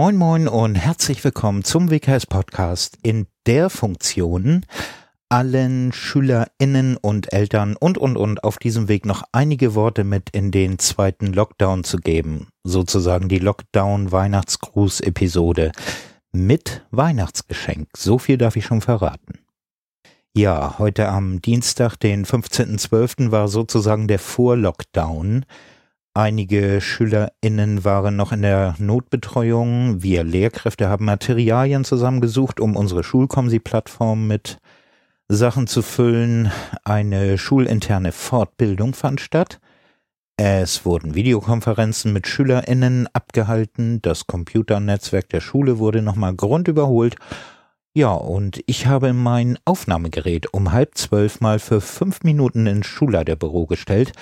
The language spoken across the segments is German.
Moin Moin und herzlich willkommen zum WKS Podcast in der Funktion, allen SchülerInnen und Eltern und und und auf diesem Weg noch einige Worte mit in den zweiten Lockdown zu geben. Sozusagen die Lockdown-Weihnachtsgruß-Episode mit Weihnachtsgeschenk. So viel darf ich schon verraten. Ja, heute am Dienstag, den 15.12. war sozusagen der Vorlockdown. Einige SchülerInnen waren noch in der Notbetreuung. Wir Lehrkräfte haben Materialien zusammengesucht, um unsere Schulkomsi-Plattform mit Sachen zu füllen. Eine schulinterne Fortbildung fand statt. Es wurden Videokonferenzen mit SchülerInnen abgehalten. Das Computernetzwerk der Schule wurde nochmal grundüberholt. Ja, und ich habe mein Aufnahmegerät um halb zwölf mal für fünf Minuten ins Schulleiterbüro gestellt,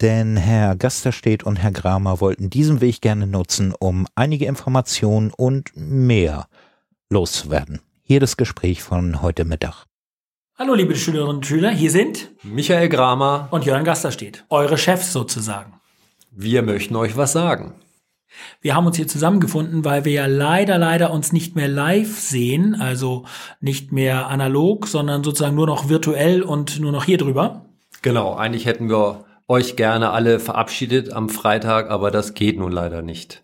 denn Herr Gasterstedt und Herr Kramer wollten diesen Weg gerne nutzen, um einige Informationen und mehr loszuwerden. Hier das Gespräch von heute Mittag. Hallo liebe Schülerinnen und Schüler, hier sind Michael Kramer und Jörn Gasterstedt, eure Chefs sozusagen. Wir möchten euch was sagen. Wir haben uns hier zusammengefunden, weil wir ja leider, leider uns nicht mehr live sehen, also nicht mehr analog, sondern sozusagen nur noch virtuell und nur noch hier drüber. Genau, eigentlich hätten wir euch gerne alle verabschiedet am Freitag, aber das geht nun leider nicht.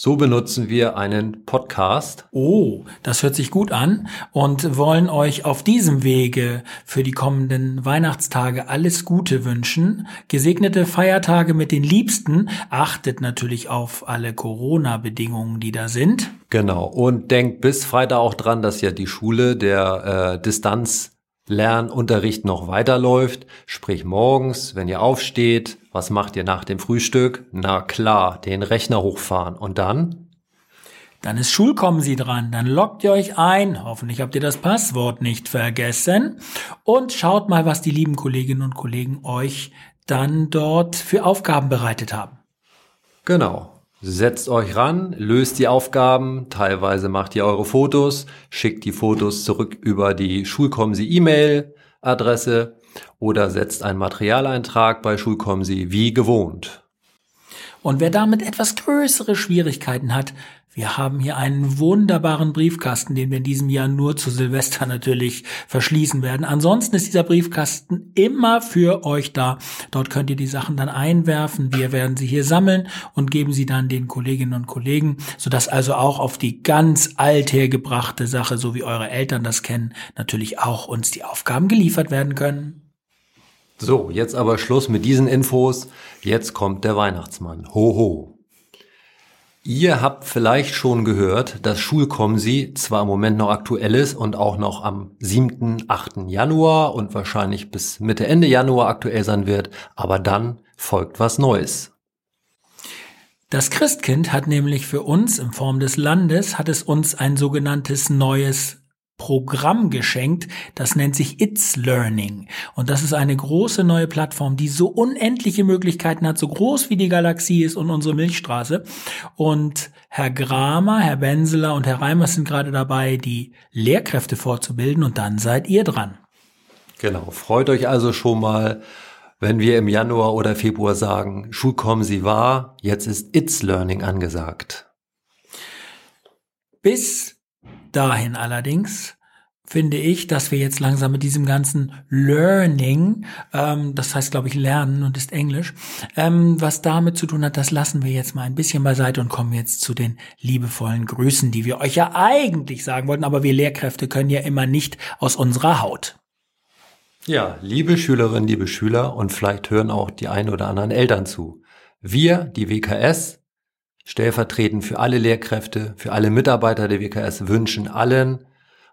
So benutzen wir einen Podcast. Oh, das hört sich gut an und wollen euch auf diesem Wege für die kommenden Weihnachtstage alles Gute wünschen. Gesegnete Feiertage mit den Liebsten. Achtet natürlich auf alle Corona-Bedingungen, die da sind. Genau. Und denkt bis Freitag auch dran, dass ja die Schule der äh, Distanz Lernunterricht noch weiterläuft, sprich morgens, wenn ihr aufsteht, was macht ihr nach dem Frühstück? Na klar, den Rechner hochfahren und dann? Dann ist Schulkommen Sie dran, dann loggt ihr euch ein, hoffentlich habt ihr das Passwort nicht vergessen und schaut mal, was die lieben Kolleginnen und Kollegen euch dann dort für Aufgaben bereitet haben. Genau. Setzt euch ran, löst die Aufgaben, teilweise macht ihr eure Fotos, schickt die Fotos zurück über die Schulkomsi E-Mail-Adresse oder setzt einen Materialeintrag bei Schulkomsi wie gewohnt. Und wer damit etwas größere Schwierigkeiten hat, wir haben hier einen wunderbaren Briefkasten, den wir in diesem Jahr nur zu Silvester natürlich verschließen werden. Ansonsten ist dieser Briefkasten immer für euch da. Dort könnt ihr die Sachen dann einwerfen. Wir werden sie hier sammeln und geben sie dann den Kolleginnen und Kollegen, sodass also auch auf die ganz althergebrachte Sache, so wie eure Eltern das kennen, natürlich auch uns die Aufgaben geliefert werden können. So, jetzt aber Schluss mit diesen Infos. Jetzt kommt der Weihnachtsmann. Ho ho. Ihr habt vielleicht schon gehört, dass Schulkomsi zwar im Moment noch aktuell ist und auch noch am 7., 8. Januar und wahrscheinlich bis Mitte, Ende Januar aktuell sein wird, aber dann folgt was Neues. Das Christkind hat nämlich für uns in Form des Landes, hat es uns ein sogenanntes neues Programm geschenkt, das nennt sich It's Learning. Und das ist eine große neue Plattform, die so unendliche Möglichkeiten hat, so groß wie die Galaxie ist und unsere Milchstraße. Und Herr Gramer, Herr Benseler und Herr Reimers sind gerade dabei, die Lehrkräfte vorzubilden und dann seid ihr dran. Genau, freut euch also schon mal, wenn wir im Januar oder Februar sagen, Schulkommen Sie wahr, jetzt ist It's Learning angesagt. Bis dahin allerdings finde ich, dass wir jetzt langsam mit diesem ganzen Learning, ähm, das heißt, glaube ich, lernen und ist Englisch, ähm, was damit zu tun hat, das lassen wir jetzt mal ein bisschen beiseite und kommen jetzt zu den liebevollen Grüßen, die wir euch ja eigentlich sagen wollten, aber wir Lehrkräfte können ja immer nicht aus unserer Haut. Ja, liebe Schülerinnen, liebe Schüler und vielleicht hören auch die ein oder anderen Eltern zu. Wir, die WKS, stellvertretend für alle Lehrkräfte, für alle Mitarbeiter der WKS wünschen allen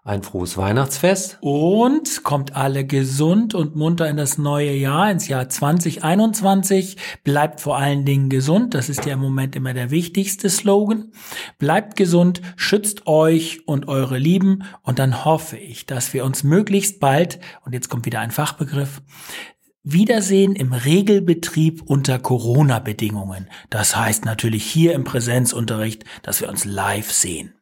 ein frohes Weihnachtsfest. Und kommt alle gesund und munter in das neue Jahr, ins Jahr 2021. Bleibt vor allen Dingen gesund. Das ist ja im Moment immer der wichtigste Slogan. Bleibt gesund, schützt euch und eure Lieben. Und dann hoffe ich, dass wir uns möglichst bald, und jetzt kommt wieder ein Fachbegriff, Wiedersehen im Regelbetrieb unter Corona-Bedingungen. Das heißt natürlich hier im Präsenzunterricht, dass wir uns live sehen.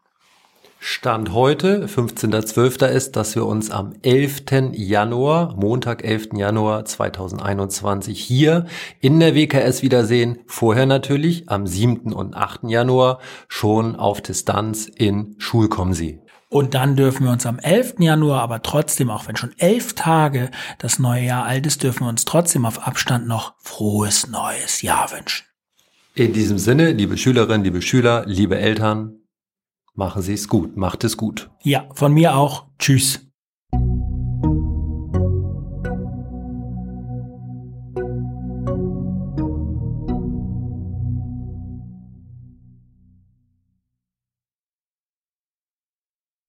Stand heute, 15.12. ist, dass wir uns am 11. Januar, Montag, 11. Januar 2021 hier in der WKS wiedersehen. Vorher natürlich am 7. und 8. Januar schon auf Distanz in Schulkomsi. Und dann dürfen wir uns am 11. Januar, aber trotzdem, auch wenn schon elf Tage das neue Jahr alt ist, dürfen wir uns trotzdem auf Abstand noch frohes neues Jahr wünschen. In diesem Sinne, liebe Schülerinnen, liebe Schüler, liebe Eltern, Machen Sie es gut. Macht es gut. Ja, von mir auch. Tschüss.